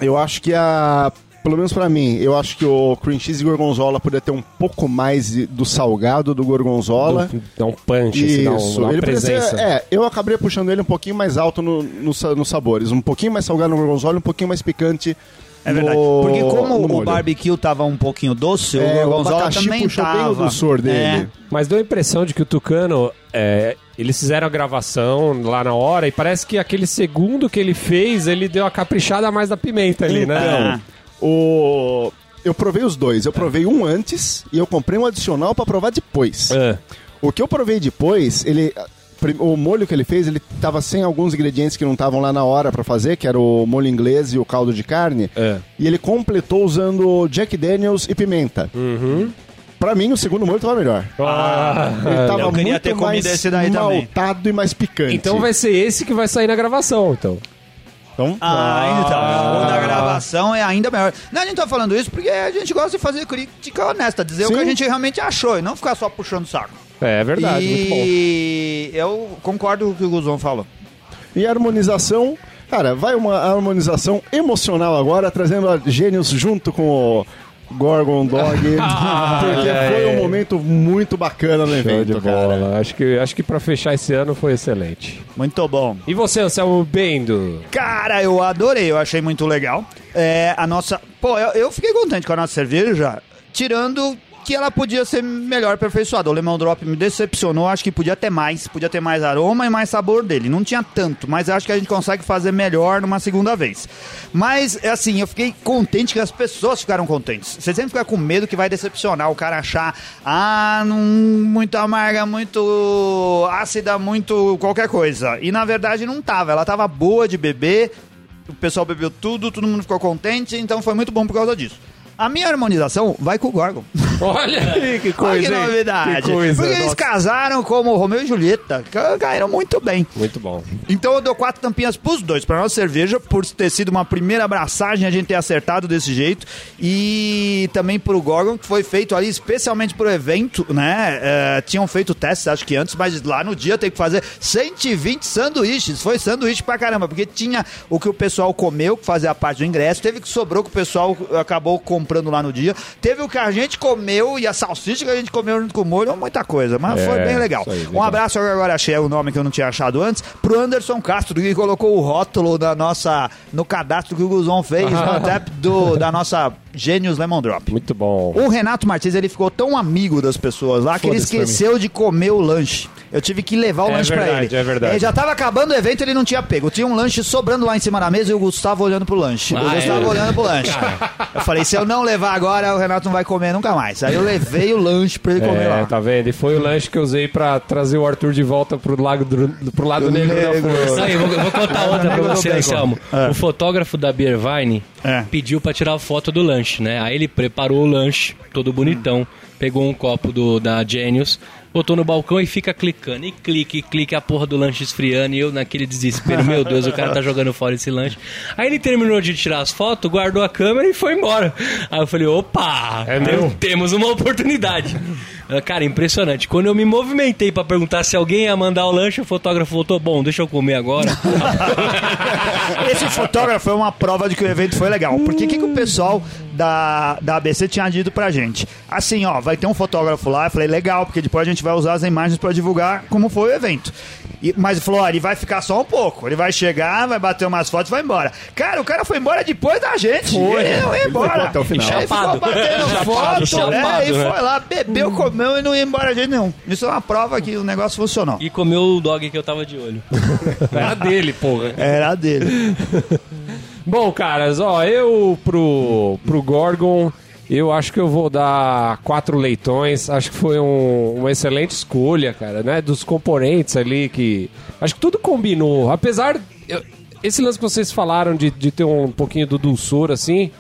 Eu acho que a. Pelo menos pra mim, eu acho que o cream cheese e gorgonzola poderia ter um pouco mais de- do salgado do gorgonzola. Dá um punch, assim, dá, um, Isso, ele presença. ser, é, eu acabaria puxando ele um pouquinho mais alto no, no nos sabores, um pouquinho mais salgado no gorgonzola, um pouquinho mais picante É verdade. no- Porque como no o molho. barbecue tava um pouquinho doce, É, o o gorgonzola abacaxi também puxou bem o tava. doçor dele. É. Mas deu a impressão de que o Tucano, é, eles fizeram a gravação lá na hora e parece que aquele segundo que ele fez, ele deu a caprichada a mais da pimenta ali, né? O... Eu provei os dois. Eu provei um antes e eu comprei um adicional pra provar depois. É. O que eu provei depois, ele. O molho que ele fez, ele tava sem alguns ingredientes que não estavam lá na hora pra fazer, que era o molho inglês e o caldo de carne. É. E ele completou usando Jack Daniels e pimenta. Uhum. Pra mim, o segundo molho tava melhor. Ah, ele tava eu queria muito ter comido mais esse daí também. maltado e mais picante. então vai ser esse que vai sair na gravação, então. Então, Ah, então. O da gravação é ainda melhor. Não, a gente tá falando isso porque a gente gosta de fazer crítica honesta, dizer o Sim. que a gente realmente achou e não ficar só puxando o saco. É, verdade, muito bom. e eu concordo com o que o Guzon falou. E a harmonização, cara, vai uma harmonização emocional agora, trazendo a Gênios junto com o Gorgon Dog, porque foi um momento muito bacana no Show evento, de cara. bola. Acho que, acho que pra fechar esse ano foi excelente. Muito bom. E você, Anselmo Bendo? Cara, eu adorei, eu achei muito legal. É, a nossa. Pô, eu, eu fiquei contente com a nossa cerveja, tirando que ela podia ser melhor aperfeiçoada. O Lemon Drop me decepcionou, acho que podia ter mais, podia ter mais aroma e mais sabor dele. Não tinha tanto, mas acho que a gente consegue fazer melhor numa segunda vez. Mas, é assim, eu fiquei contente que as pessoas ficaram contentes. Você sempre fica com medo que vai decepcionar, o cara achar, ah, não, muito amarga, muito ácida, muito qualquer coisa. E na verdade não tava, ela tava boa de beber, o pessoal bebeu tudo, todo mundo ficou contente, então foi muito bom por causa disso. A minha harmonização vai com o Gorgon. Olha que Olha coisa, que hein? novidade. Que coisa. Porque eles Nossa. casaram como Romeu e Julieta. ca- Caíram muito bem. Muito bom. Então eu dou quatro tampinhas pros dois, pra nossa cerveja, por ter sido uma primeira abraçagem, a gente ter acertado desse jeito. E também pro Gorgon, que foi feito ali especialmente pro evento, né? É, tinham feito testes, acho que antes, mas lá no dia tem que fazer 120 sanduíches. Foi sanduíche pra caramba, porque tinha o que o pessoal comeu, que fazia parte do ingresso, teve o que sobrou que o pessoal acabou comprando lá no dia, teve o que a gente comeu e a salsicha que a gente comeu junto com o molho, muita coisa, mas É, foi bem legal. aí, Um legal. abraço, eu agora achei o nome que eu não tinha achado antes, pro Anderson Castro, que colocou o rótulo da nossa, no cadastro que o Guzon fez no WhatsApp do, da nossa Gênios Lemon Drop. Muito bom. O Renato Martins, ele ficou tão amigo das pessoas lá que ele pra esqueceu de comer o lanche. Eu tive que levar o É lanche pra verdade, ele. é verdade. Ele já tava acabando o evento, ele não tinha pego. Tinha um lanche sobrando lá em cima da mesa e o Gustavo olhando pro lanche. o Ah, Gustavo é? olhando pro lanche. Eu falei, se eu não levar agora, o Renato não vai comer nunca mais. Aí eu levei o lanche pra ele comer É, lá. tá vendo? E foi o lanche que eu usei pra trazer o Arthur de volta pro, lago do, pro lado negro da negro. força. Aí, vou, vou contar outra pra você. Anselmo. É. O fotógrafo da Beervine É. pediu pra tirar foto do lanche, né? Aí ele preparou o lanche, todo bonitão, pegou um copo do, da Genius, botou no balcão e fica clicando. E clica, e clica a porra do lanche esfriando. E eu naquele desespero, meu Deus, o cara tá jogando fora esse lanche. Aí ele terminou de tirar as fotos, guardou a câmera e foi embora. Aí eu falei, opa, É tem- temos uma oportunidade. Ah, Cara, impressionante. Quando eu me movimentei pra perguntar se alguém ia mandar o lanche, o fotógrafo voltou, bom, deixa eu comer agora. Esse fotógrafo é uma prova de que o evento foi legal. Porque o que, que o pessoal da, da ABC tinha dito pra gente? Assim, ó, vai ter um fotógrafo lá. Eu falei, legal, porque depois a gente vai usar as imagens pra divulgar como foi o evento. E, mas falou, ó, ele vai ficar só um pouco. Ele vai chegar, vai bater umas fotos e vai embora. Cara, o cara foi embora depois da gente. Ele não ia embora. ficou até o final. Ele ficou Chapado. batendo Chapado, foto, chapado, né? E né? foi lá, bebeu, comeu e não ia embora de jeito nenhum. Isso é uma prova que o negócio funcionou. e comeu o dog que eu tava de olho. Era dele, porra. Era dele. Bom, caras, ó, eu pro, pro Gorgon, eu acho que eu vou dar quatro leitões. Acho que foi um- uma excelente escolha, cara, né? Dos componentes ali que. Acho que tudo combinou. Apesar. eu- esse lance que vocês falaram de, de ter um pouquinho do dulçor, assim,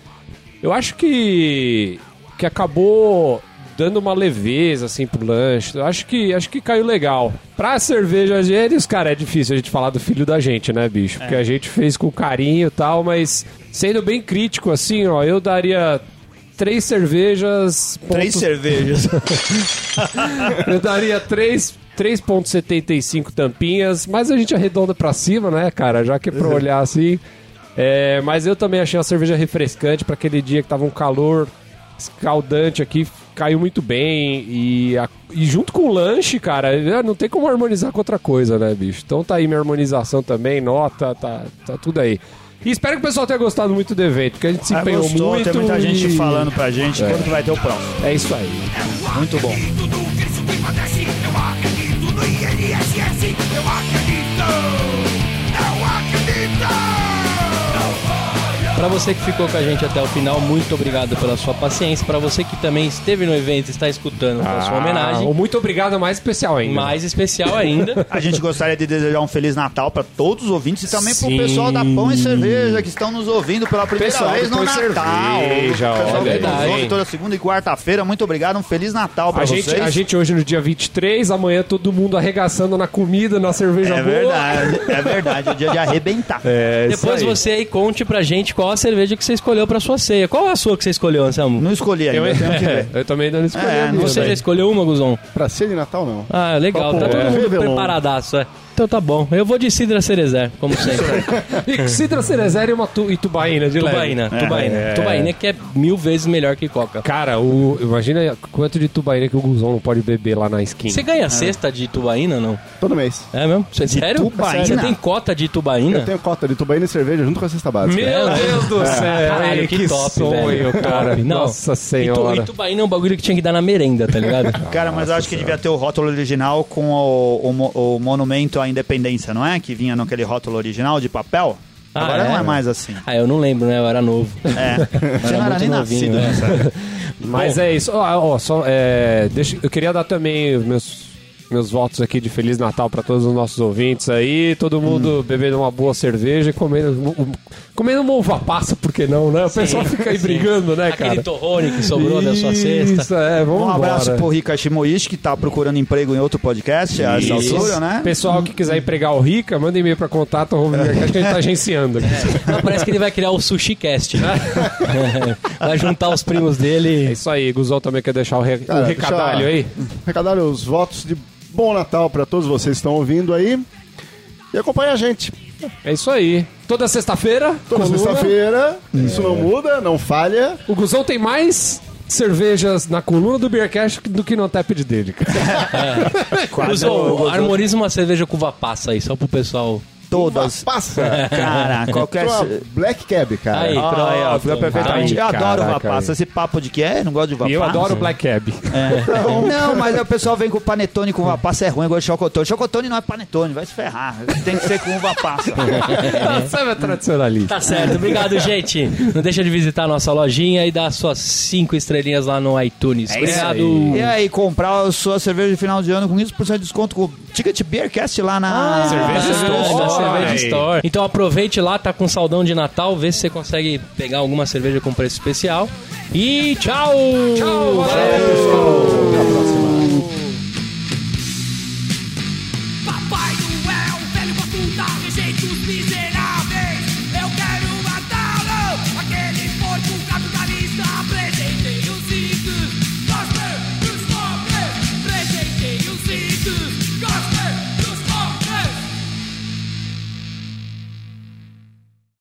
eu acho que. que acabou dando uma leveza, assim, pro lanche. Eu acho que, acho que caiu legal. Pra cerveja gênios, cara, é difícil a gente falar do filho da gente, né, bicho? Porque a gente fez com carinho e tal, mas sendo bem crítico, assim, ó, eu daria três cervejas... Três ponto- cervejas. Eu daria três... 3.75 tampinhas, mas a gente arredonda pra cima, né, cara? Já que é pra olhar assim. É, mas eu também achei uma cerveja refrescante pra aquele dia que tava um calor escaldante aqui, caiu muito bem. E, a- e junto com o lanche, cara, é, não tem como harmonizar com outra coisa, né, bicho? Então tá aí minha harmonização também, nota, tá, tá tudo aí. E espero que o pessoal tenha gostado muito do evento, porque a gente se Ah, empenhou gostou, muito. tem muita gente e- falando pra gente É. quando que vai ter o próximo. É isso aí. Muito bom. Pra você que ficou com a gente até o final, muito obrigado pela sua paciência. Pra você que também esteve no evento e está escutando a sua Ah, homenagem, o muito obrigado é mais especial ainda. mais especial ainda. A gente gostaria de desejar um Feliz Natal pra todos os ouvintes e também Sim. pro pessoal da Pão e Cerveja que estão nos ouvindo pela primeira Pessoal vez no Natal. Cerveja, o pessoal olha que nos ouve toda segunda e quarta-feira, muito obrigado. Um Feliz Natal pra A vocês. gente, a gente hoje no dia 23, amanhã todo mundo arregaçando na comida, na cerveja É boa. verdade, é verdade. É dia de arrebentar. É, isso Depois aí. você aí conte pra gente qual a cerveja que você escolheu pra sua ceia. Qual a sua que você escolheu, Anselmo? Não escolhi ainda, Eu, tenho que ver. eu também ainda não escolhi. É, minha, Você já escolheu uma, Guzon? Pra ser de Natal, não. Ah, legal. Qual Tá que é? todo mundo preparadaço, é. Então tá bom. Eu vou de Cidra Cerezer, como sempre. E Cidra Cerezer e uma tu, e tubaína de leve. tubaína, tubaína. Tubaína que é mil vezes melhor que coca. Cara, o, imagina quanto de tubaína que o Guzão não pode beber lá na skin. Você ganha cesta de tubaína, não? Todo mês. É mesmo? Você, sério? tubaína? Você tem cota de tubaína? Eu tenho cota de tubaína e cerveja junto com a cesta básica. Meu Deus do céu, Caralho, hein, que top, sonho, velho. cara. Não. Nossa E, tu, senhora. e tubaína é um bagulho que tinha que dar na merenda, tá ligado? Cara, mas eu acho que devia ter o rótulo original com o, o o monumento à independência, não é? Que vinha naquele rótulo original de papel. Ah, Agora é? não é mais assim. ah, eu não lembro, né? Eu era novo. É. Você não era nem novinho, nascido né? Mas é isso. Ó, ó, só, é, deixa, eu queria dar também os meus, meus votos aqui de Feliz Natal para todos os nossos ouvintes aí. Todo mundo Hum. bebendo uma boa cerveja e comendo, um- comendo uma uva passa, por que não, né? O pessoal fica aí brigando, né, Aquele cara? torrone que sobrou da sua cesta. Isso, é, vamos Um abraço embora. pro Rika Shimoishi, que tá procurando emprego em outro podcast a essa altura, né? Pessoal que quiser empregar o Rica, manda e-mail pra contato, arroba que a gente tá agenciando aqui. Não, parece que ele vai criar o Sushi Cast. vai juntar os primos É dele. isso aí, Guzão também quer deixar o, re- o Cara, recadalho deixa- aí? Recadalho os votos de bom Natal pra todos vocês que estão ouvindo aí. E acompanha a gente. É isso aí. Toda sexta-feira, Toda sexta-feira. Isso não muda, não falha. O Guzão tem mais cervejas na coluna do Beercast do que no tap dele, cara. Usou, harmoniza uma cerveja com uva passa aí, só pro pessoal. Todas. Passa. Cara, qualquer. Black Cab, cara. Aí, Ah, aí, ó, fica pronto. perfeitamente. Eu adoro uva caraca, passa. Esse papo de que é? Não gosto de E eu adoro o Black Cab. Não, mas aí o pessoal vem com panetone com uva passa, é ruim, eu gosto de chocotone. Chocotone não é panetone, vai se ferrar. Tem que ser com uva passa. Você é tradicionalista. Tá certo, obrigado, gente. Não deixa de visitar a nossa lojinha e dar suas cinco estrelinhas lá no iTunes. É obrigado. E aí, comprar a sua cerveja de final de ano com 15% de desconto com o Ticket Beercast lá na cerveja Store, Store. da Cerveja Aí. Store. Então aproveite lá, tá com saldão de Natal, vê se você consegue pegar alguma cerveja com preço especial. E tchau! Tchau, valeu! Até a próxima.